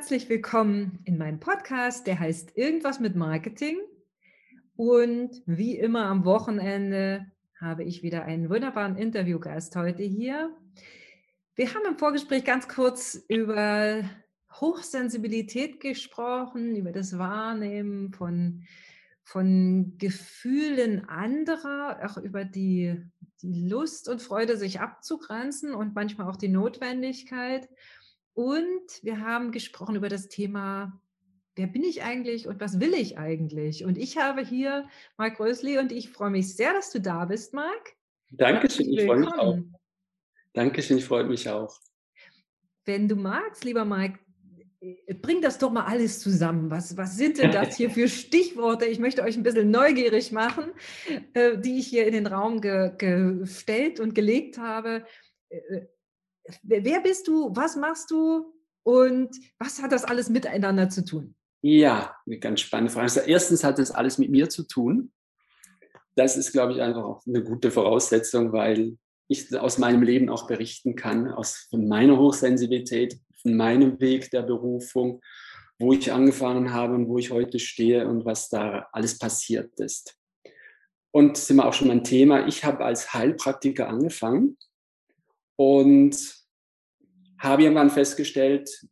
herzlich willkommen in meinem Podcast, der heißt Irgendwas mit Marketing. Und wie immer am Wochenende habe ich wieder einen wunderbaren Interviewgast heute hier. Wir haben im Vorgespräch ganz kurz über Hochsensibilität gesprochen, über das Wahrnehmen von, von Gefühlen anderer, auch über die, die Lust und Freude, sich abzugrenzen und manchmal auch die Notwendigkeit. Und wir haben gesprochen über das Thema, wer bin ich eigentlich und was will ich eigentlich? Und ich habe hier Marc Rösli und ich freue mich sehr, dass du da bist, Marc. Dankeschön, ich freue mich auch. Dankeschön, ich freue mich auch. Wenn du magst, lieber Marc, äh, bring das doch mal alles zusammen. Was, was sind denn das hier für Stichworte? Ich möchte euch ein bisschen neugierig machen, äh, die ich hier in den Raum ge gestellt und gelegt habe. Wer bist du, was machst du und was hat das alles miteinander zu tun? Ja, eine ganz spannende Frage. Also erstens hat das alles mit mir zu tun. Das ist, glaube ich, einfach auch eine gute Voraussetzung, weil ich aus meinem Leben auch berichten kann, aus meiner Hochsensibilität, von meinem Weg der Berufung, wo ich angefangen habe und wo ich heute stehe und was da alles passiert ist. Und sind wir auch schon mein Thema. Ich habe als Heilpraktiker angefangen und habe irgendwann festgestellt,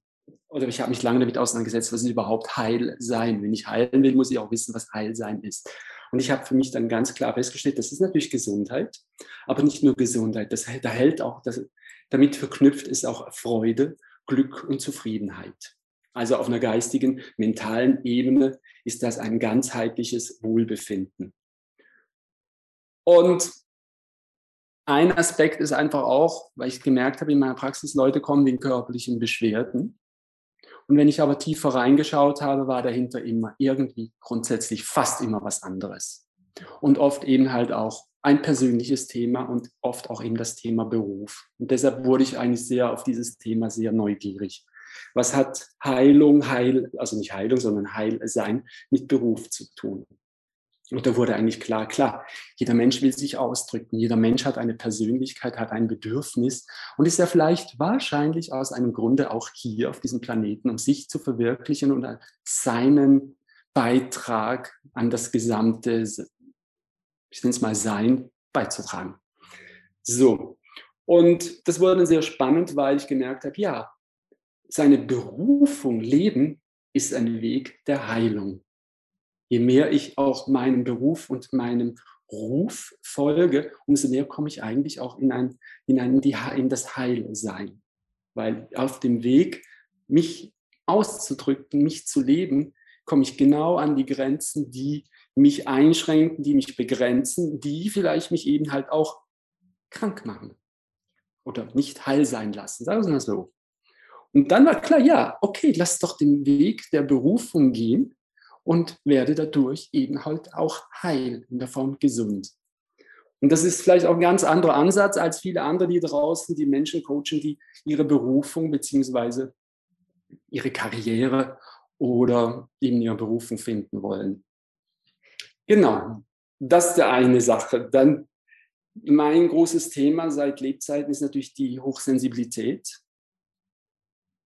oder ich habe mich lange damit auseinandergesetzt, was ist überhaupt Heil sein? Wenn ich heilen will, muss ich auch wissen, was Heil sein ist. Und ich habe für mich dann ganz klar festgestellt, das ist natürlich Gesundheit, aber nicht nur Gesundheit. Das, da hält auch, das, damit verknüpft ist auch Freude, Glück und Zufriedenheit. Also auf einer geistigen, mentalen Ebene ist das ein ganzheitliches Wohlbefinden. Und ein Aspekt ist einfach auch, weil ich gemerkt habe in meiner Praxis, Leute kommen wegen körperlichen Beschwerden. Und wenn ich aber tiefer reingeschaut habe, war dahinter immer irgendwie grundsätzlich fast immer was anderes. Und oft eben halt auch ein persönliches Thema und oft auch eben das Thema Beruf. Und deshalb wurde ich eigentlich sehr auf dieses Thema sehr neugierig. Was hat Heilung, Heil, also nicht Heilung, sondern Heilsein mit Beruf zu tun? Und da wurde eigentlich klar, klar, jeder Mensch will sich ausdrücken, jeder Mensch hat eine Persönlichkeit, hat ein Bedürfnis und ist ja vielleicht wahrscheinlich aus einem Grunde auch hier auf diesem Planeten, um sich zu verwirklichen und seinen Beitrag an das gesamte, ich nenne es mal Sein, beizutragen. So, und das wurde dann sehr spannend, weil ich gemerkt habe, ja, seine Berufung, Leben, ist ein Weg der Heilung je mehr ich auch meinem Beruf und meinem Ruf folge, umso mehr komme ich eigentlich auch in, ein, in, ein, in das Heilsein. Weil auf dem Weg, mich auszudrücken, mich zu leben, komme ich genau an die Grenzen, die mich einschränken, die mich begrenzen, die vielleicht mich eben halt auch krank machen oder nicht heil sein lassen. Sagen wir mal so. Und dann war klar, ja, okay, lass doch den Weg der Berufung gehen und werde dadurch eben halt auch heil, in der Form gesund. Und das ist vielleicht auch ein ganz anderer Ansatz als viele andere, die draußen die Menschen coachen, die ihre Berufung beziehungsweise ihre Karriere oder eben ihre Berufung finden wollen. Genau, das ist der eine Sache. Dann mein großes Thema seit Lebzeiten ist natürlich die Hochsensibilität.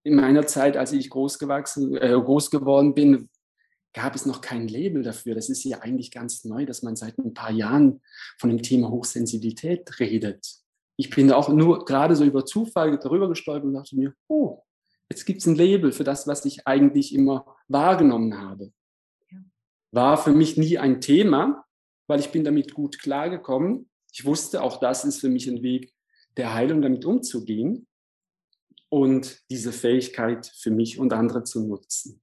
In meiner Zeit, als ich groß, gewachsen, äh, groß geworden bin, gab es noch kein Label dafür. Das ist ja eigentlich ganz neu, dass man seit ein paar Jahren von dem Thema Hochsensibilität redet. Ich bin da auch nur gerade so über Zufall darüber gestolpert und dachte mir, oh, jetzt gibt es ein Label für das, was ich eigentlich immer wahrgenommen habe. War für mich nie ein Thema, weil ich bin damit gut klargekommen. Ich wusste, auch das ist für mich ein Weg der Heilung, damit umzugehen und diese Fähigkeit für mich und andere zu nutzen.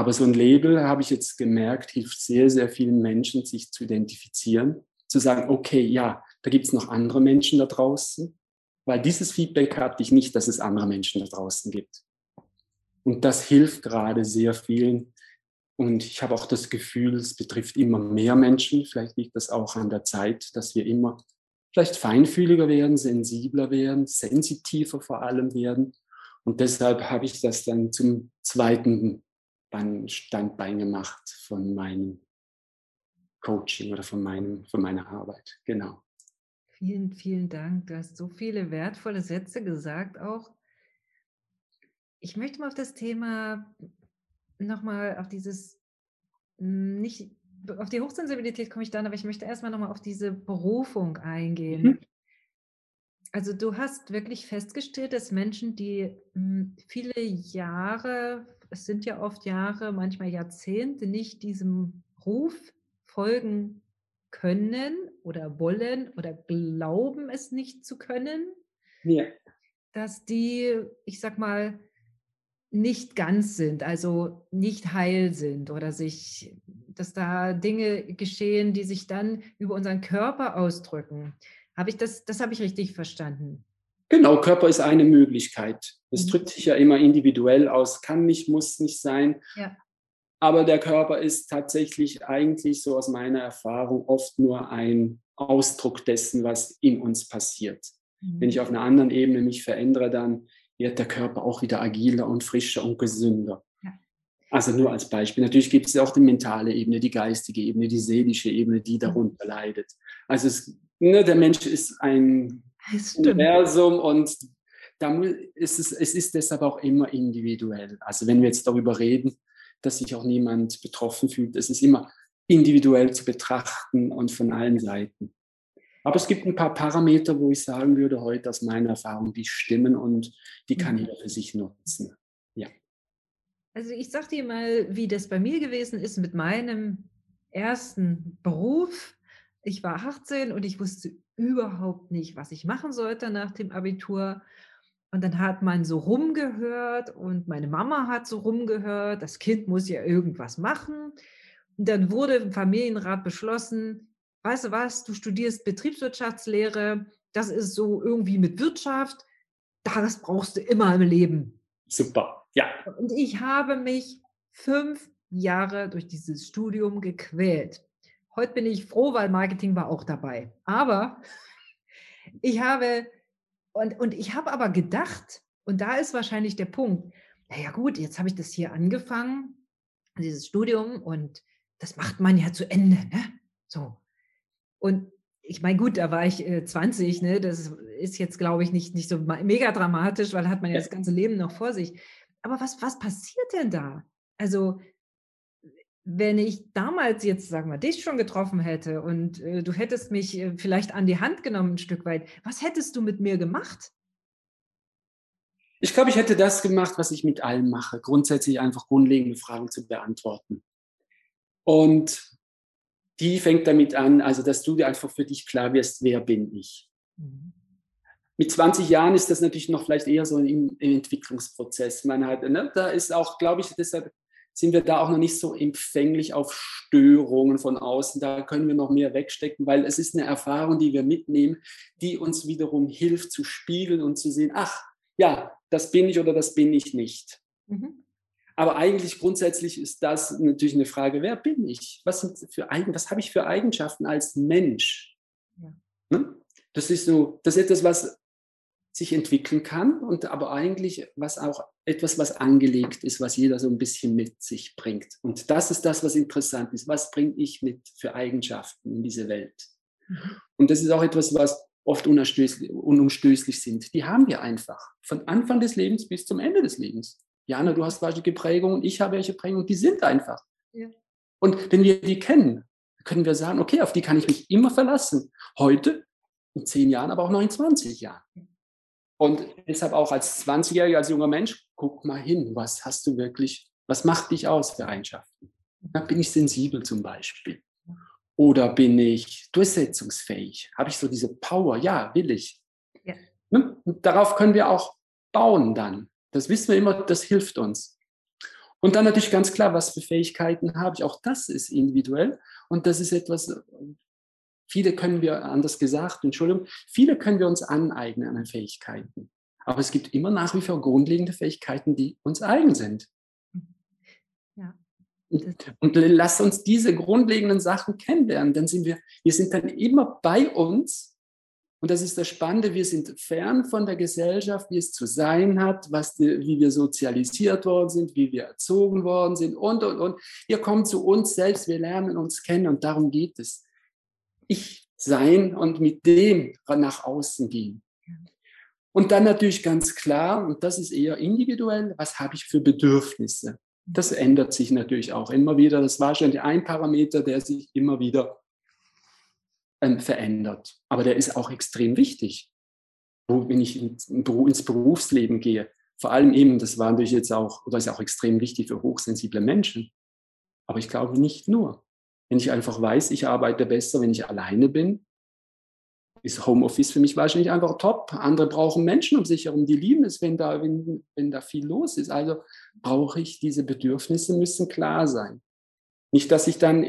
Aber so ein Label, habe ich jetzt gemerkt, hilft sehr, sehr vielen Menschen, sich zu identifizieren, zu sagen, okay, ja, da gibt es noch andere Menschen da draußen, weil dieses Feedback hatte ich nicht, dass es andere Menschen da draußen gibt. Und das hilft gerade sehr vielen. Und ich habe auch das Gefühl, es betrifft immer mehr Menschen. Vielleicht liegt das auch an der Zeit, dass wir immer vielleicht feinfühliger werden, sensibler werden, sensitiver vor allem werden. Und deshalb habe ich das dann zum zweiten Standbein gemacht von meinem Coaching oder von, meinem, von meiner Arbeit. Genau. Vielen, vielen Dank. Du hast so viele wertvolle Sätze gesagt auch. ich möchte mal auf das Thema nochmal auf dieses hm, nicht auf die Hochsensibilität komme ich dann, aber ich möchte erstmal nochmal auf diese Berufung eingehen. Mhm. Also du hast wirklich festgestellt, dass Menschen, die hm, viele Jahre, es sind ja oft Jahre, manchmal Jahrzehnte, nicht diesem Ruf folgen können oder wollen oder glauben es nicht zu können, ja. dass die, ich sag mal, nicht ganz sind, also nicht heil sind oder sich, dass da Dinge geschehen, die sich dann über unseren Körper ausdrücken. Habe ich das, das habe ich richtig verstanden. Genau, Körper ist eine Möglichkeit. Es mhm. drückt sich ja immer individuell aus, kann nicht, muss nicht sein. Ja. Aber der Körper ist tatsächlich eigentlich so aus meiner Erfahrung oft nur ein Ausdruck dessen, was in uns passiert. Mhm. Wenn ich auf einer anderen Ebene mich verändere, dann wird der Körper auch wieder agiler und frischer und gesünder. Ja. Also nur als Beispiel. Natürlich gibt es auch die mentale Ebene, die geistige Ebene, die seelische Ebene, die darunter leidet. Also es, ne, der Mensch ist ein Universum und da ist es, es ist deshalb auch immer individuell. Also wenn wir jetzt darüber reden, dass sich auch niemand betroffen fühlt, es ist immer individuell zu betrachten und von allen Seiten. Aber es gibt ein paar Parameter, wo ich sagen würde, heute aus meiner Erfahrung, die stimmen und die kann mhm. jeder für sich nutzen. Ja. Also ich sage dir mal, wie das bei mir gewesen ist mit meinem ersten Beruf. Ich war 18 und ich wusste überhaupt nicht, was ich machen sollte nach dem Abitur. Und dann hat man so rumgehört und meine Mama hat so rumgehört, das Kind muss ja irgendwas machen. Und dann wurde im Familienrat beschlossen, weißt du was, du studierst Betriebswirtschaftslehre, das ist so irgendwie mit Wirtschaft, das brauchst du immer im Leben. Super, ja. Und ich habe mich fünf Jahre durch dieses Studium gequält. Heute bin ich froh, weil Marketing war auch dabei. Aber ich habe, und, und ich habe aber gedacht, und da ist wahrscheinlich der Punkt, naja gut, jetzt habe ich das hier angefangen, dieses Studium, und das macht man ja zu Ende. Ne? So. Und ich meine, gut, da war ich äh, 20, ne? das ist jetzt, glaube ich, nicht, nicht so mega dramatisch, weil hat man ja das ganze Leben noch vor sich. Aber was, was passiert denn da? Also, wenn ich damals jetzt, sagen wir, dich schon getroffen hätte und äh, du hättest mich äh, vielleicht an die Hand genommen ein Stück weit, was hättest du mit mir gemacht? Ich glaube, ich hätte das gemacht, was ich mit allen mache, grundsätzlich einfach grundlegende Fragen zu beantworten. Und die fängt damit an, also dass du dir einfach für dich klar wirst, wer bin ich. Mhm. Mit 20 Jahren ist das natürlich noch vielleicht eher so ein, Entwicklungsprozess. Man hat, ne, da ist auch, glaube ich, deshalb sind wir da auch noch nicht so empfänglich auf Störungen von außen. Da können wir noch mehr wegstecken, weil es ist eine Erfahrung, die wir mitnehmen, die uns wiederum hilft zu spiegeln und zu sehen, ach ja, das bin ich oder das bin ich nicht. Mhm. Aber eigentlich grundsätzlich ist das natürlich eine Frage, wer bin ich? Was, sind für was habe ich für Eigenschaften als Mensch? Ja. Ne? Das ist so, das ist etwas, was sich entwickeln kann und aber eigentlich was auch etwas, was angelegt ist, was jeder so ein bisschen mit sich bringt. Und das ist das, was interessant ist. Was bringe ich mit für Eigenschaften in diese Welt? Mhm. Und das ist auch etwas, was oft unumstößlich sind. Die haben wir einfach von Anfang des Lebens bis zum Ende des Lebens. Jana, du hast welche Prägungen, ich habe welche Prägungen, die sind einfach. Ja. Und wenn wir die kennen, können wir sagen, okay, auf die kann ich mich immer verlassen. Heute, in zehn Jahren, aber auch noch in 20 Jahren. Und deshalb auch als 20-Jähriger, als junger Mensch, guck mal hin, was hast du wirklich, was macht dich aus für Eigenschaften? Ja, bin ich sensibel zum Beispiel? Oder bin ich durchsetzungsfähig? Habe ich so diese Power? Ja, will ich. Ja. Ne? Darauf können wir auch bauen dann. Das wissen wir immer, das hilft uns. Und dann natürlich ganz klar, was für Fähigkeiten habe ich. Auch das ist individuell. Und das ist etwas, viele können wir, anders gesagt, Entschuldigung, viele können wir uns aneignen an Fähigkeiten. Aber es gibt immer nach wie vor grundlegende Fähigkeiten, die uns eigen sind. Ja. Und, und lass uns diese grundlegenden Sachen kennenlernen. Dann sind wir, wir sind dann immer bei uns und das ist das Spannende, wir sind fern von der Gesellschaft, wie es zu sein hat, was wie wir sozialisiert worden sind, wie wir erzogen worden sind und, und, und. Wir kommen zu uns selbst, wir lernen uns kennen und darum geht es. Ich sein und mit dem nach außen gehen. Und dann natürlich ganz klar, und das ist eher individuell, was habe ich für Bedürfnisse? Das ändert sich natürlich auch immer wieder. Das war schon ein Parameter, der sich immer wieder ähm, verändert. Aber der ist auch extrem wichtig, wenn ich ins Berufsleben gehe. Vor allem eben, das war natürlich jetzt auch, oder ist auch extrem wichtig für hochsensible Menschen. Aber ich glaube nicht nur. Wenn ich einfach weiß, ich arbeite besser, wenn ich alleine bin, ist Homeoffice für mich wahrscheinlich einfach top. Andere brauchen Menschen um sich herum, die lieben es, wenn da, wenn, wenn da viel los ist. Also brauche ich diese Bedürfnisse, müssen klar sein. Nicht, dass ich dann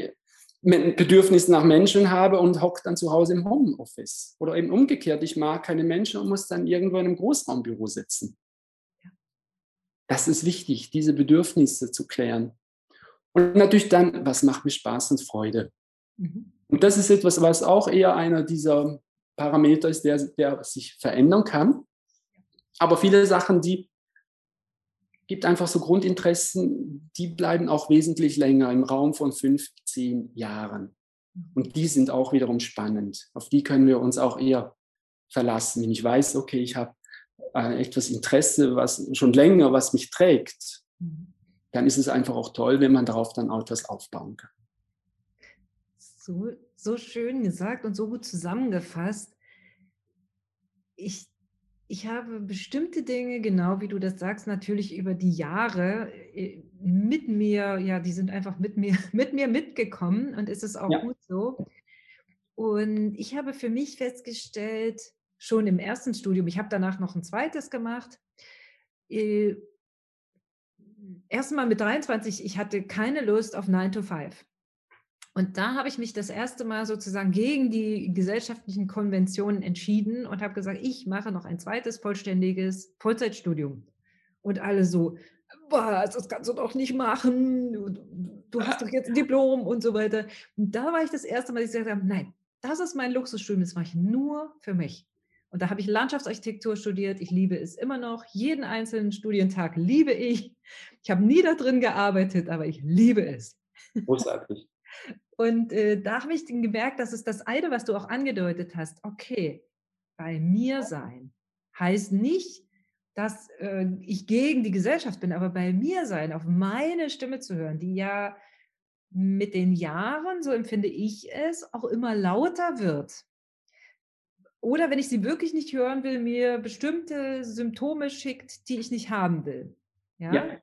ein Bedürfnis nach Menschen habe und hocke dann zu Hause im Homeoffice. Oder eben umgekehrt, ich mag keine Menschen und muss dann irgendwo in einem Großraumbüro sitzen. Das ist wichtig, diese Bedürfnisse zu klären. Und natürlich dann, was macht mir Spaß und Freude? Mhm. Und das ist etwas, was auch eher einer dieser Parameter ist, der, der sich verändern kann. Aber viele Sachen, die gibt einfach so Grundinteressen, die bleiben auch wesentlich länger im Raum von fünf, zehn Jahren. Und die sind auch wiederum spannend. Auf die können wir uns auch eher verlassen. Wenn ich weiß, okay, ich habe äh, etwas Interesse, was schon länger, was mich trägt, dann ist es einfach auch toll, wenn man darauf dann auch etwas aufbauen kann. So, so schön gesagt und so gut zusammengefasst. Ich, ich habe bestimmte Dinge, genau wie du das sagst, natürlich über die Jahre äh, mit mir, ja, die sind einfach mit mir, mit mir mitgekommen und es ist auch ja. gut so. Und ich habe für mich festgestellt, schon im ersten Studium, ich habe danach noch ein zweites gemacht, äh, erstmal mit 23, ich hatte keine Lust auf 9 to 5. Und da habe ich mich das erste Mal sozusagen gegen die gesellschaftlichen Konventionen entschieden und habe gesagt, ich mache noch ein zweites vollständiges Vollzeitstudium. Und alle so, was, das kannst du doch nicht machen, du hast doch jetzt ein Diplom und so weiter. Und da war ich das erste Mal, dass ich gesagt habe, nein, das ist mein Luxusstudium, das mache ich nur für mich. Und da habe ich Landschaftsarchitektur studiert. Ich liebe es immer noch. Jeden einzelnen Studientag liebe ich. Ich habe nie da drin gearbeitet, aber ich liebe es. Großartig. Und äh, da habe ich gemerkt, dass es das eine, was du auch angedeutet hast, okay, bei mir sein heißt nicht, dass äh, ich gegen die Gesellschaft bin, aber bei mir sein, auf meine Stimme zu hören, die ja mit den Jahren, so empfinde ich es, auch immer lauter wird. Oder wenn ich sie wirklich nicht hören will, mir bestimmte Symptome schickt, die ich nicht haben will. Ja. ja.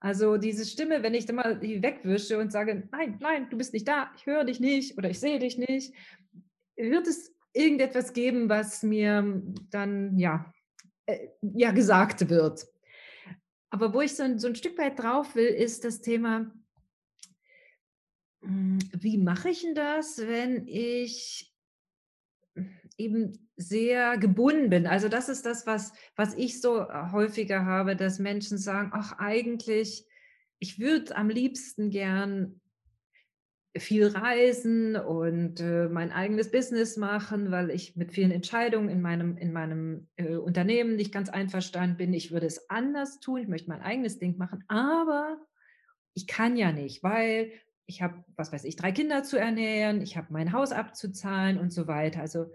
Also diese Stimme, wenn ich dann mal die wegwische und sage, nein, nein, du bist nicht da, ich höre dich nicht oder ich sehe dich nicht, wird es irgendetwas geben, was mir dann ja, äh, ja gesagt wird. Aber wo ich so ein, so ein Stück weit drauf will, ist das Thema, hm, wie mache ich denn das, wenn ich eben sehr gebunden bin. Also das ist das, was, was ich so äh, häufiger habe, dass Menschen sagen, ach eigentlich, ich würde am liebsten gern viel reisen und äh, mein eigenes Business machen, weil ich mit vielen Entscheidungen in meinem, in meinem äh, Unternehmen nicht ganz einverstanden bin. Ich würde es anders tun, ich möchte mein eigenes Ding machen, aber ich kann ja nicht, weil ich habe, was weiß ich, drei Kinder zu ernähren, ich habe mein Haus abzuzahlen und so weiter. Also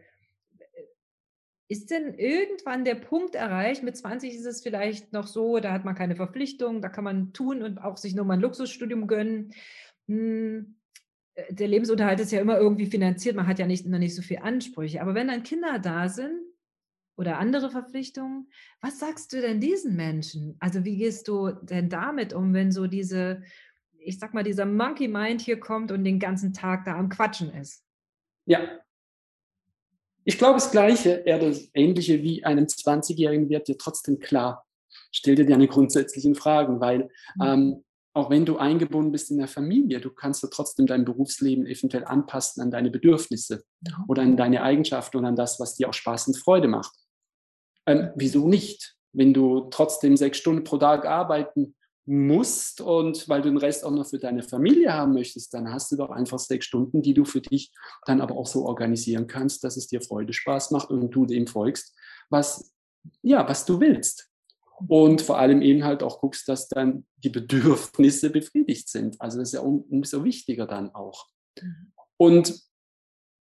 ist denn irgendwann der Punkt erreicht? Mit 20 ist es vielleicht noch so, da hat man keine Verpflichtung, da kann man tun und auch sich nur mal ein Luxusstudium gönnen. Hm, äh, der Lebensunterhalt ist ja immer irgendwie finanziert, man hat ja nicht, noch nicht so viele Ansprüche. Aber wenn dann Kinder da sind oder andere Verpflichtungen, was sagst du denn diesen Menschen? Also wie gehst du denn damit um, wenn so diese, ich sag mal, dieser Monkey Mind hier kommt und den ganzen Tag da am Quatschen ist? Ja, ich glaube, das Gleiche, eher das Ähnliche wie einem 20-Jährigen wird dir trotzdem klar. Stell dir deine grundsätzlichen Fragen, weil mhm. ähm, auch wenn du eingebunden bist in der Familie, du kannst ja trotzdem dein Berufsleben eventuell anpassen an deine Bedürfnisse ja. oder an deine Eigenschaften und an das, was dir auch Spaß und Freude macht. Ähm, wieso nicht? Wenn du trotzdem sechs Stunden pro Tag arbeiten musst und weil du den Rest auch noch für deine Familie haben möchtest, dann hast du doch einfach sechs Stunden, die du für dich dann aber auch so organisieren kannst, dass es dir Freude, Spaß macht und du dem folgst, was, ja, was du willst. Und vor allem eben halt auch guckst, dass dann die Bedürfnisse befriedigt sind. Also das ist ja umso wichtiger dann auch. Und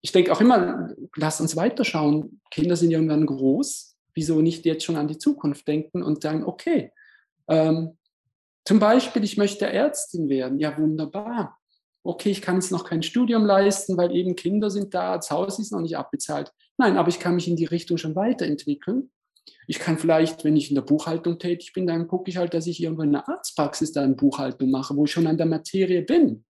ich denke auch immer, lass uns weiterschauen. Kinder sind irgendwann groß wieso nicht jetzt schon an die Zukunft denken und sagen, okay, ähm, zum Beispiel, ich möchte Ärztin werden. Ja, wunderbar. Okay, ich kann jetzt noch kein Studium leisten, weil eben Kinder sind da, das Haus ist noch nicht abbezahlt. Nein, aber ich kann mich in die Richtung schon weiterentwickeln. Ich kann vielleicht, wenn ich in der Buchhaltung tätig bin, dann gucke ich halt, dass ich irgendwo in der Arztpraxis da eine Buchhaltung mache, wo ich schon an der Materie bin.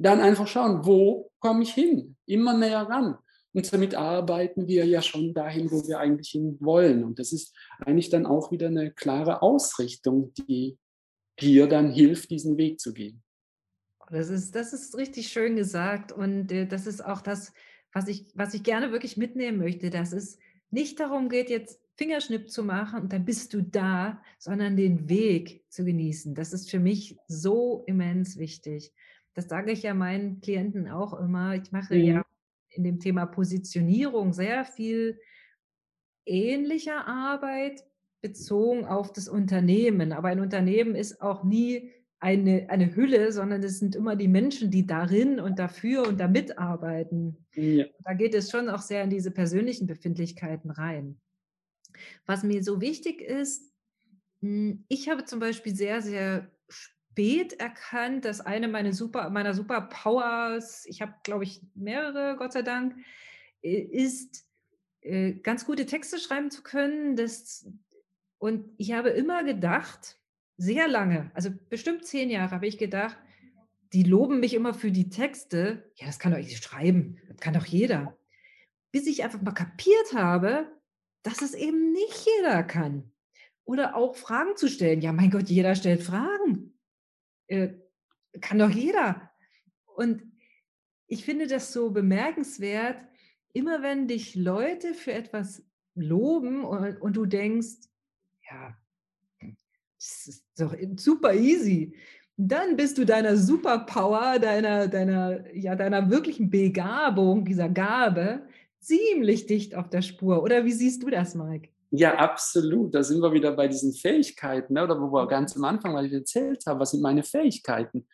Dann einfach schauen, wo komme ich hin? Immer näher ran. Und damit arbeiten wir ja schon dahin, wo wir eigentlich hin wollen. Und das ist eigentlich dann auch wieder eine klare Ausrichtung, die hier dann hilft, diesen Weg zu gehen. Das ist, das ist richtig schön gesagt. Und äh, das ist auch das, was ich, was ich gerne wirklich mitnehmen möchte, dass es nicht darum geht, jetzt Fingerschnipp zu machen und dann bist du da, sondern den Weg zu genießen. Das ist für mich so immens wichtig. Das sage ich ja meinen Klienten auch immer. Ich mache mhm. ja in dem Thema Positionierung sehr viel ähnlicher Arbeit bezogen auf das Unternehmen. Aber ein Unternehmen ist auch nie eine, eine Hülle, sondern es sind immer die Menschen, die darin und dafür und damit arbeiten. Ja. Da geht es schon auch sehr in diese persönlichen Befindlichkeiten rein. Was mir so wichtig ist, hm, ich habe zum Beispiel sehr, sehr spät erkannt, dass eine meiner Super, meiner Superpowers, ich habe, glaube ich, mehrere, Gott sei Dank, ist, äh, ganz gute Texte schreiben zu können. Das, und ich habe immer gedacht, sehr lange, also bestimmt zehn Jahre, habe ich gedacht, die loben mich immer für die Texte. Ja, das kann doch ich schreiben, das kann doch jeder. Bis ich einfach mal kapiert habe, dass es eben nicht jeder kann. Oder auch Fragen zu stellen. Ja, mein Gott, jeder stellt Fragen. Äh, kann doch jeder. Und ich finde das so bemerkenswert, immer wenn dich Leute für etwas loben und, und du denkst, ja, das ist doch super easy. Dann bist du deiner Superpower, deiner, deiner, ja, deiner wirklichen Begabung, dieser Gabe, ziemlich dicht auf der Spur. Oder wie siehst du das, Mike? Ja, absolut. Da sind wir wieder bei diesen Fähigkeiten, ne? oder wo wir ganz am Anfang, weil ich erzählt habe, was sind meine Fähigkeiten?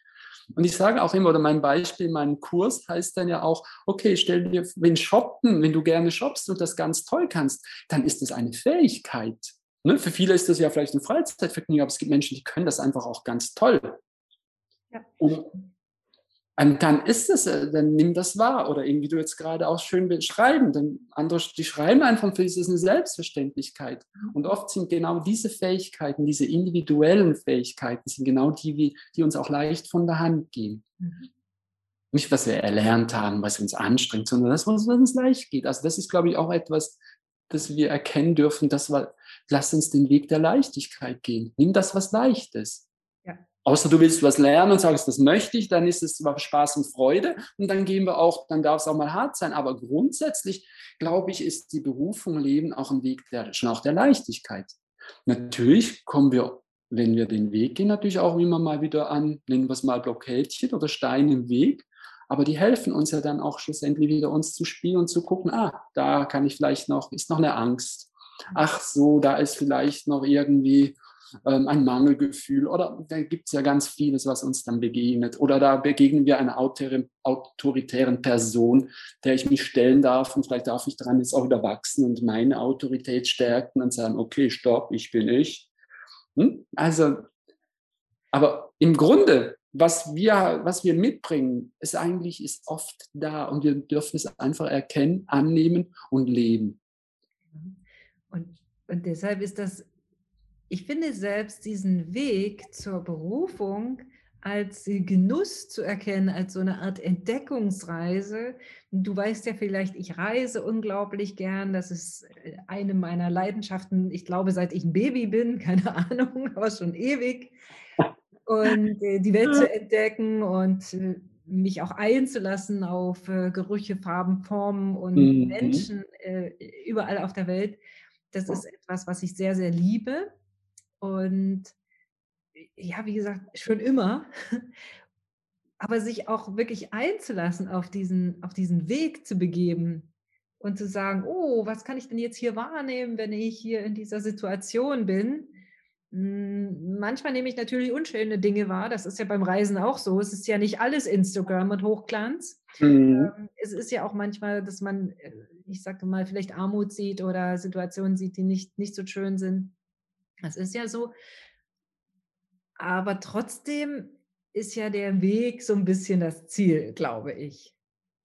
Und ich sage auch immer, oder mein Beispiel, mein Kurs heißt dann ja auch, okay, stell dir, wenn shoppen, wenn du gerne shoppst und das ganz toll kannst, dann ist das eine Fähigkeit. Ne? Für viele ist das ja vielleicht ein Freizeitvergnügen, aber es gibt Menschen, die können das einfach auch ganz toll. Ja. Und, und dann ist es, äh, dann nimm das wahr. Oder irgendwie du jetzt gerade auch schön beschreiben, denn andere, die schreiben einfach, für sie ist eine Selbstverständlichkeit. Und oft sind genau diese Fähigkeiten, diese individuellen Fähigkeiten, sind genau die, die uns auch leicht von der Hand gehen. Mhm. Nicht, was wir erlernt haben, was uns anstrengt, sondern das, was uns leicht geht. Also das ist, glaube ich, auch etwas, das wir erkennen dürfen, dass wir lass uns den Weg der Leichtigkeit gehen. Nimm das, was leicht ist. Ja. Außer du willst was lernen und sagst, das möchte ich, dann ist es Spaß und Freude und dann gehen wir auch, dann darf es auch mal hart sein. Aber grundsätzlich, glaube ich, ist die Berufung Leben auch ein Weg der, schon auch der Leichtigkeit. Natürlich kommen wir, wenn wir den Weg gehen, natürlich auch immer mal wieder an, nennen wir es mal Blockadchen oder Steine im Weg. Aber die helfen uns ja dann auch schlussendlich wieder uns zu spielen und zu gucken, ah, da kann ich vielleicht noch, ist noch eine Angst ach so, da ist vielleicht noch irgendwie ähm, ein Mangelgefühl oder da gibt es ja ganz vieles, was uns dann begegnet. Oder da begegnen wir einer autoritären Person, der ich mich stellen darf und vielleicht darf ich daran jetzt auch wieder wachsen und meine Autorität stärken und sagen, okay, stopp, ich bin ich. Hm? Also, aber im Grunde, was wir, was wir mitbringen, ist eigentlich ist oft da und wir dürfen es einfach erkennen, annehmen und leben. Und, und deshalb ist das, ich finde selbst diesen Weg zur Berufung als Genuss zu erkennen, als so eine Art Entdeckungsreise. Du weißt ja vielleicht, ich reise unglaublich gern. Das ist äh, eine meiner Leidenschaften, ich glaube, seit ich ein Baby bin, keine Ahnung, aber schon ewig. Und äh, die Welt zu entdecken und äh, mich auch einzulassen auf Gerüche, Farben, Formen und mhm. Menschen überall auf der Welt. Das ist etwas, was ich sehr, sehr liebe. Und ja, wie gesagt, schon immer. Aber sich auch wirklich einzulassen, auf diesen, auf diesen Weg zu begeben und zu sagen, oh, was kann ich denn jetzt hier wahrnehmen, wenn ich hier in dieser Situation bin? Hm, manchmal nehme ich natürlich unschöne Dinge wahr. Das ist ja beim Reisen auch so. Es ist ja nicht alles Instagram und Hochglanz. Mhm. Ähm, es ist ja auch manchmal, dass man äh, ich sage mal, vielleicht Armut sieht oder Situationen sieht, die nicht, nicht so schön sind. Das ist ja so. Aber trotzdem ist ja der Weg so ein bisschen das Ziel, glaube ich.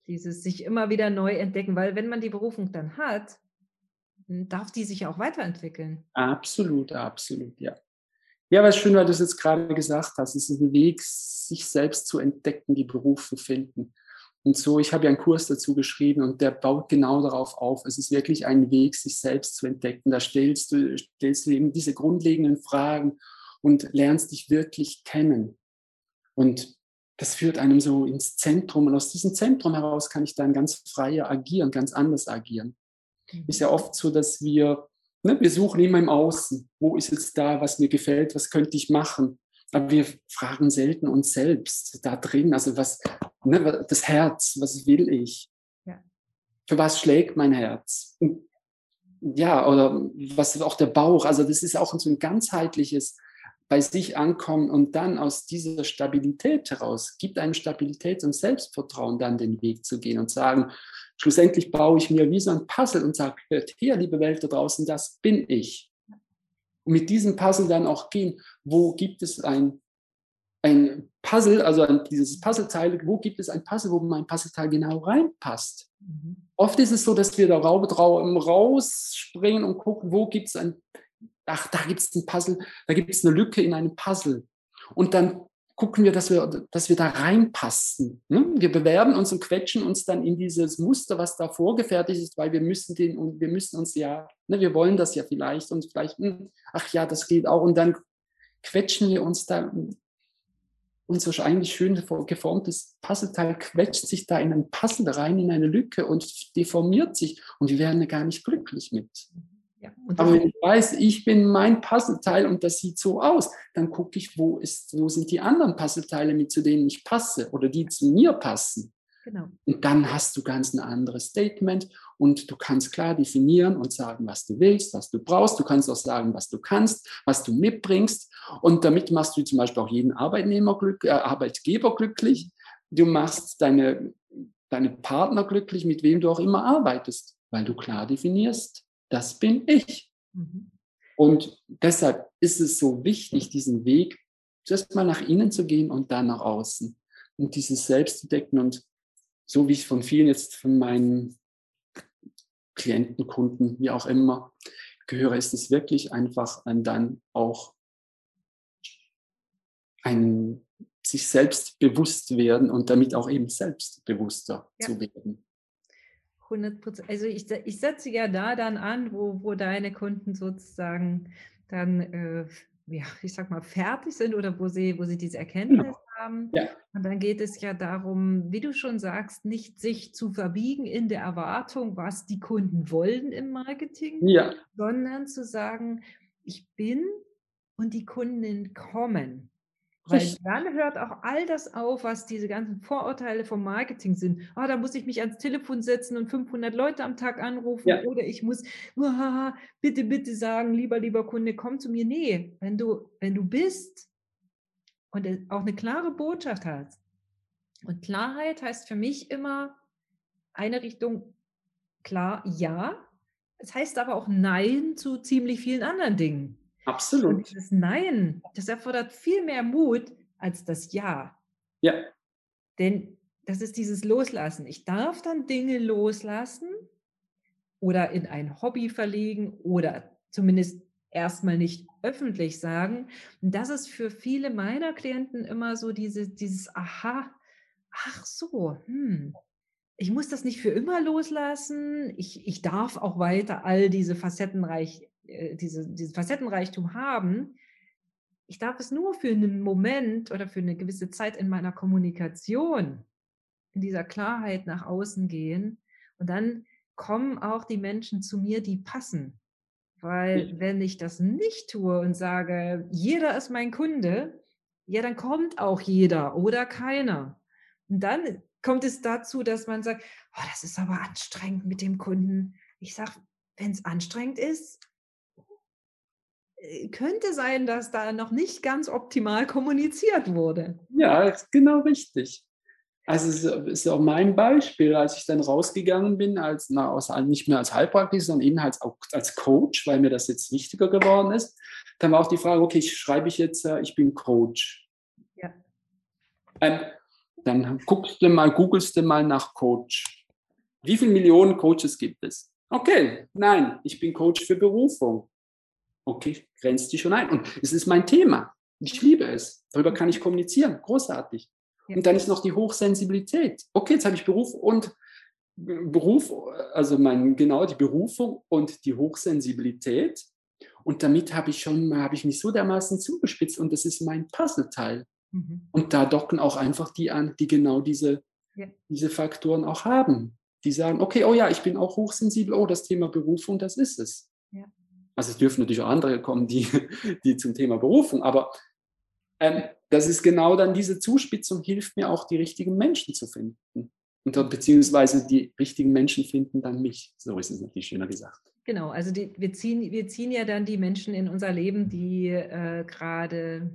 Dieses sich immer wieder neu entdecken, weil wenn man die Berufung dann hat, darf die sich auch weiterentwickeln. Absolut, absolut, ja. Ja, ist schön, weil du es jetzt gerade gesagt hast. Es ist ein Weg, sich selbst zu entdecken, die Berufe finden. Und so, ich habe ja einen Kurs dazu geschrieben und der baut genau darauf auf. Es ist wirklich ein Weg, sich selbst zu entdecken. Da stellst du, stellst du eben diese grundlegenden Fragen und lernst dich wirklich kennen. Und das führt einem so ins Zentrum. Und aus diesem Zentrum heraus kann ich dann ganz freier agieren, ganz anders agieren. Mhm. Ist ja oft so, dass wir Ne? Wir suchen immer im Außen. Wo ist jetzt da, was mir gefällt, was könnte ich machen? Aber wir fragen selten uns selbst da drin, also was, ne, das Herz, was will ich? Ja. Für was schlägt mein Herz? Ja, oder was auch der Bauch, also das ist auch so ein ganzheitliches bei sich ankommen und dann aus dieser Stabilität heraus, gibt einem Stabilität und Selbstvertrauen, dann den Weg zu gehen und sagen, Schlussendlich baue ich mir wie so ein Puzzle und sage, hört her, liebe Welt da draußen, das bin ich. Und mit diesem Puzzle dann auch gehen, wo gibt es ein, ein Puzzle, also ein, dieses Puzzleteil, wo gibt es ein Puzzle, wo mein Puzzleteil genau reinpasst. Mhm. Oft ist es so, dass wir da rausspringen und gucken, wo gibt es ein, ach, da gibt es ein Puzzle, da gibt es eine Lücke in einem Puzzle. Und dann gucken wir, dass wir, dass wir da reinpassen. Ne? Wir bewerben uns und quetschen uns dann in dieses Muster, was da vorgefertigt ist, weil wir müssen den und wir müssen uns ja, ne, wir wollen das ja vielleicht und vielleicht, hm, ach ja, das geht auch. Und dann quetschen wir uns da, unser eigentlich schön geformtes Puzzleteil quetscht sich da in ein Puzzle rein, in eine Lücke und deformiert sich und wir werden gar nicht glücklich mit. Ja, Aber wenn ich weiß, ich bin mein Puzzleteil und das sieht so aus, dann gucke ich, wo, ist, wo sind die anderen Puzzleteile, mit zu denen ich passe oder die zu mir passen. Genau. Und dann hast du ganz ein anderes Statement und du kannst klar definieren und sagen, was du willst, was du brauchst. Du kannst auch sagen, was du kannst, was du mitbringst. Und damit machst du zum Beispiel auch jeden Arbeitnehmer glück, äh, Arbeitgeber glücklich. Du machst deine, deine Partner glücklich, mit wem du auch immer arbeitest, weil du klar definierst, das bin ich. Mhm. Und deshalb ist es so wichtig, diesen Weg zuerst mal nach innen zu gehen und dann nach außen. Und dieses Selbst zu decken und so wie ich von vielen jetzt von meinen Klienten, Kunden, wie auch immer, gehöre, ist es wirklich einfach dann auch ein sich selbst bewusst werden und damit auch eben selbstbewusster ja. zu werden. 100 Prozent. Also ich, ich setze ja da dann an, wo, wo deine Kunden sozusagen dann, äh, ja, ich sag mal, fertig sind oder wo sie, wo sie diese Erkenntnis genau. haben. Ja. Und dann geht es ja darum, wie du schon sagst, nicht sich zu verbiegen in der Erwartung, was die Kunden wollen im Marketing, ja. sondern zu sagen, ich bin und die Kunden kommen. Weil dann hört auch all das auf, was diese ganzen Vorurteile vom Marketing sind. Ah, oh, da muss ich mich ans Telefon setzen und 500 Leute am Tag anrufen ja. oder ich muss oh, bitte, bitte sagen, lieber, lieber Kunde, komm zu mir. Nee, wenn du, wenn du bist und auch eine klare Botschaft hast. Und Klarheit heißt für mich immer eine Richtung klar, ja. Es heißt aber auch Nein zu ziemlich vielen anderen Dingen. Absolut. Und das Nein, das erfordert viel mehr Mut als das Ja. Ja. Denn das ist dieses Loslassen. Ich darf dann Dinge loslassen oder in ein Hobby verlegen oder zumindest erstmal nicht öffentlich sagen. Und das ist für viele meiner Klienten immer so diese, dieses Aha, ach so, hm, ich muss das nicht für immer loslassen. Ich, ich darf auch weiter all diese facettenreich äh, diese, diesen Facettenreichtum haben, ich darf es nur für einen Moment oder für eine gewisse Zeit in meiner Kommunikation, in dieser Klarheit nach außen gehen. Und dann kommen auch die Menschen zu mir, die passen. Weil wenn ich das nicht tue und sage, jeder ist mein Kunde, ja, dann kommt auch jeder oder keiner. Und dann kommt es dazu, dass man sagt, oh, das ist aber anstrengend mit dem Kunden. Ich sage, wenn es anstrengend ist, könnte sein, dass da noch nicht ganz optimal kommuniziert wurde. Ja, genau richtig. Also es ist auch mein Beispiel, als ich dann rausgegangen bin, als, na, aus, nicht mehr als Heilpraktiker, sondern eben als, als Coach, weil mir das jetzt wichtiger geworden ist. Dann war auch die Frage, okay, ich schreibe ich jetzt, ich bin Coach. Ja. Ähm, dann guckst du mal, googelst du mal nach Coach. Wie viele Millionen Coaches gibt es? Okay, nein, ich bin Coach für Berufung. Okay, grenzt die schon ein. Und es ist mein Thema. Ich liebe es. Darüber kann ich kommunizieren. Großartig. Und dann ist noch die Hochsensibilität. Okay, jetzt habe ich Beruf und Beruf, also mein, genau die Berufung und die Hochsensibilität. Und damit habe ich schon, habe ich mich so dermaßen zugespitzt und das ist mein Puzzleteil. Mhm. Und da docken auch einfach die an, die genau diese, ja. diese Faktoren auch haben. Die sagen, okay, oh ja, ich bin auch hochsensibel, oh, das Thema Berufung, das ist es. Ja. Also es dürfen natürlich auch andere kommen, die, die zum Thema Berufung, aber ähm, das ist genau dann diese Zuspitzung, hilft mir auch, die richtigen Menschen zu finden. Und beziehungsweise die richtigen Menschen finden dann mich. So ist es natürlich schöner gesagt. Genau, also die, wir, ziehen, wir ziehen ja dann die Menschen in unser Leben, die äh, gerade,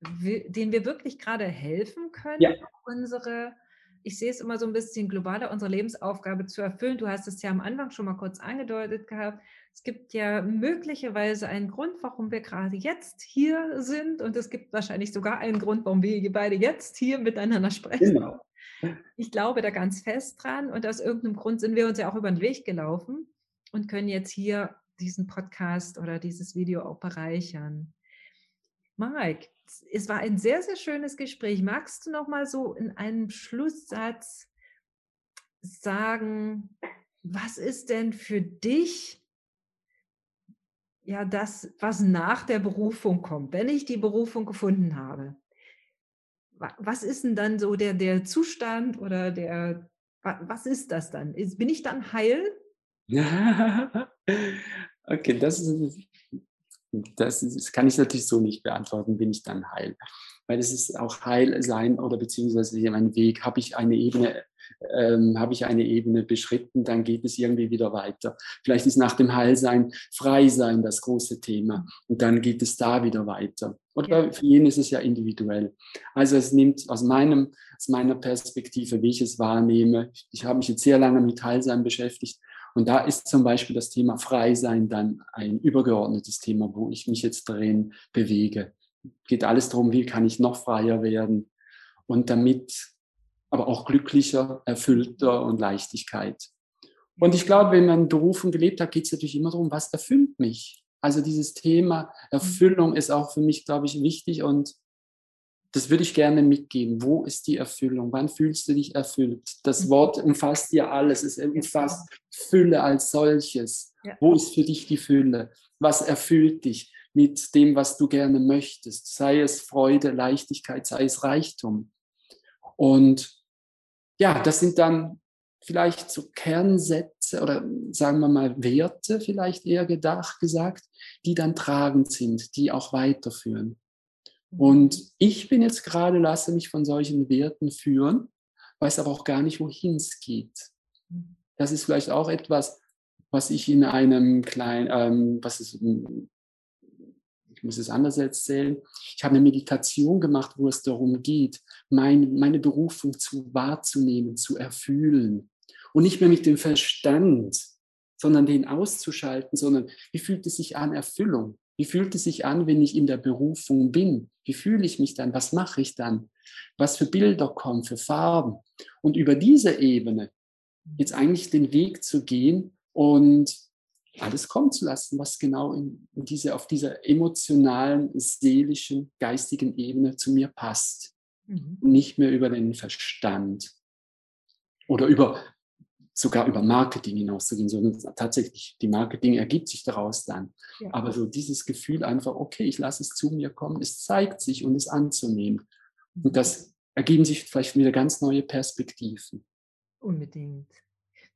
denen wir wirklich gerade helfen können, ja. unsere, ich sehe es immer so ein bisschen globaler, unsere Lebensaufgabe zu erfüllen. Du hast es ja am Anfang schon mal kurz angedeutet gehabt. Es gibt ja möglicherweise einen Grund, warum wir gerade jetzt hier sind und es gibt wahrscheinlich sogar einen Grund, warum wir beide jetzt hier miteinander sprechen. Genau. Ich glaube da ganz fest dran und aus irgendeinem Grund sind wir uns ja auch über den Weg gelaufen und können jetzt hier diesen Podcast oder dieses Video auch bereichern. Mike, es war ein sehr, sehr schönes Gespräch. Magst du noch mal so in einem Schlusssatz sagen, was ist denn für dich ja das, was nach der Berufung kommt, wenn ich die Berufung gefunden habe. Was ist denn dann so der, der Zustand oder der, was ist das dann? Bin ich dann heil? okay, das ist, das, ist, das kann ich natürlich so nicht beantworten, bin ich dann heil. Weil es ist auch heil sein oder beziehungsweise mein Weg, habe ich eine Ebene ähm, habe ich eine Ebene beschritten, dann geht es irgendwie wieder weiter. Vielleicht ist nach dem Heilsein Freisein das große Thema und dann geht es da wieder weiter. Oder für jeden ist es ja individuell. Also es nimmt aus, meinem, aus meiner Perspektive, wie ich es wahrnehme, ich habe mich jetzt sehr lange mit Heilsein beschäftigt und da ist zum Beispiel das Thema Freisein dann ein übergeordnetes Thema, wo ich mich jetzt drin bewege. Geht alles darum, wie kann ich noch freier werden und damit aber auch glücklicher, erfüllter und Leichtigkeit. Und ich glaube, wenn man Berufung gelebt hat, geht es natürlich immer darum, was erfüllt mich. Also dieses Thema Erfüllung ist auch für mich, glaube ich, wichtig und das würde ich gerne mitgeben. Wo ist die Erfüllung? Wann fühlst du dich erfüllt? Das mhm. Wort umfasst ja alles. Es umfasst Fülle als solches. Ja. Wo ist für dich die Fülle? Was erfüllt dich mit dem, was du gerne möchtest? Sei es Freude, Leichtigkeit, sei es Reichtum. Und ja, das sind dann vielleicht so Kernsätze oder sagen wir mal Werte vielleicht eher gedacht, gesagt, die dann tragend sind, die auch weiterführen. Mhm. Und ich bin jetzt gerade, lasse mich von solchen Werten führen, weiß aber auch gar nicht, wohin es geht. Mhm. Das ist vielleicht auch etwas, was ich in einem kleinen, ähm, was ist ich muss es anders erzählen, ich habe eine Meditation gemacht, wo es darum geht, mein, meine Berufung zu wahrzunehmen, zu erfühlen. Und nicht mehr mit dem Verstand, sondern den auszuschalten, sondern wie fühlt es sich an, Erfüllung? Wie fühlt es sich an, wenn ich in der Berufung bin? Wie fühle ich mich dann? Was mache ich dann? Was für Bilder kommen, für Farben? Und über diese Ebene jetzt eigentlich den Weg zu gehen und alles kommen zu lassen, was genau in, in diese, auf dieser emotionalen, seelischen, geistigen Ebene zu mir passt. Mhm. Nicht mehr über den Verstand oder über sogar über Marketing hinauszugehen, sondern tatsächlich die Marketing ergibt sich daraus dann. Ja. Aber so dieses Gefühl einfach, okay, ich lasse es zu mir kommen, es zeigt sich und es anzunehmen. Mhm. Und das ergeben sich vielleicht wieder ganz neue Perspektiven. Unbedingt.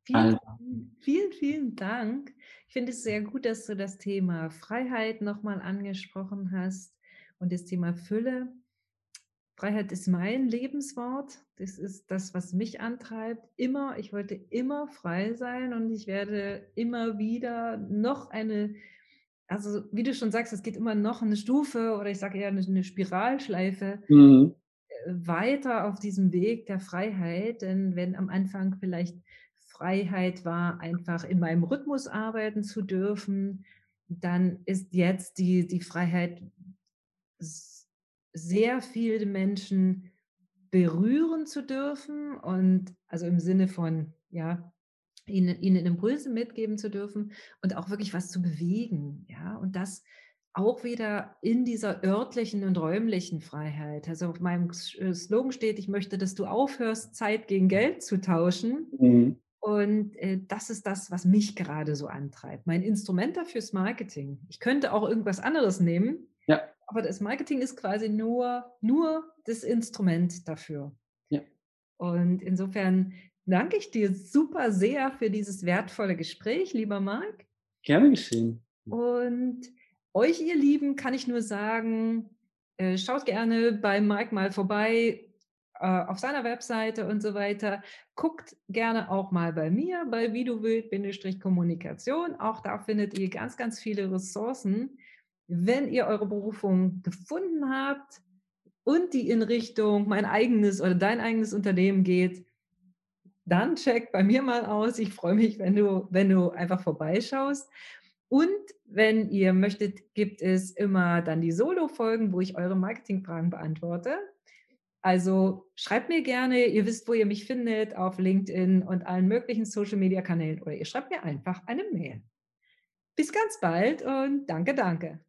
Vielen, also. vielen, vielen Dank. Ich finde es sehr gut, dass du das Thema Freiheit nochmal angesprochen hast und das Thema Fülle. Freiheit ist mein Lebenswort. Das ist das, was mich antreibt. Immer, ich wollte immer frei sein und ich werde immer wieder noch eine, also wie du schon sagst, es geht immer noch eine Stufe oder ich sage eher eine, Spiralschleife mhm. weiter auf diesem Weg der Freiheit, denn wenn am Anfang vielleicht Freiheit war, einfach in meinem Rhythmus arbeiten zu dürfen, dann ist jetzt die, die Freiheit, sehr viele Menschen berühren zu dürfen und also im Sinne von, ja, ihnen, ihnen Impulse mitgeben zu dürfen und auch wirklich was zu bewegen, ja, und das auch wieder in dieser örtlichen und räumlichen Freiheit. Also auf meinem Slogan steht, ich möchte, dass du aufhörst, Zeit gegen Geld zu tauschen. Mhm. Und äh, das ist das, was mich gerade so antreibt. Mein Instrument dafür ist Marketing. Ich könnte auch irgendwas anderes nehmen, ja. aber das Marketing ist quasi nur, nur das Instrument dafür. Ja. Und insofern danke ich dir super sehr für dieses wertvolle Gespräch, lieber Marc. Gerne geschehen. Und euch, ihr Lieben, kann ich nur sagen, äh, schaut gerne bei Mike mal vorbei auf seiner Webseite und so weiter. Guckt gerne auch mal bei mir bei wie du willst-kommunikation. Auch da findet ihr ganz, ganz viele Ressourcen. Wenn ihr eure Berufung gefunden habt und die in Richtung mein eigenes oder dein eigenes Unternehmen geht, dann check bei mir mal aus. Ich freue mich, wenn du, wenn du einfach vorbeischaust. Und wenn ihr möchtet, gibt es immer dann die Solo-Folgen, wo ich eure Marketingfragen beantworte. Also schreibt mir gerne, ihr wisst, wo ihr mich findet, auf LinkedIn und allen möglichen Social-Media-Kanälen oder ihr schreibt mir einfach eine Mail. Bis ganz bald und danke, danke.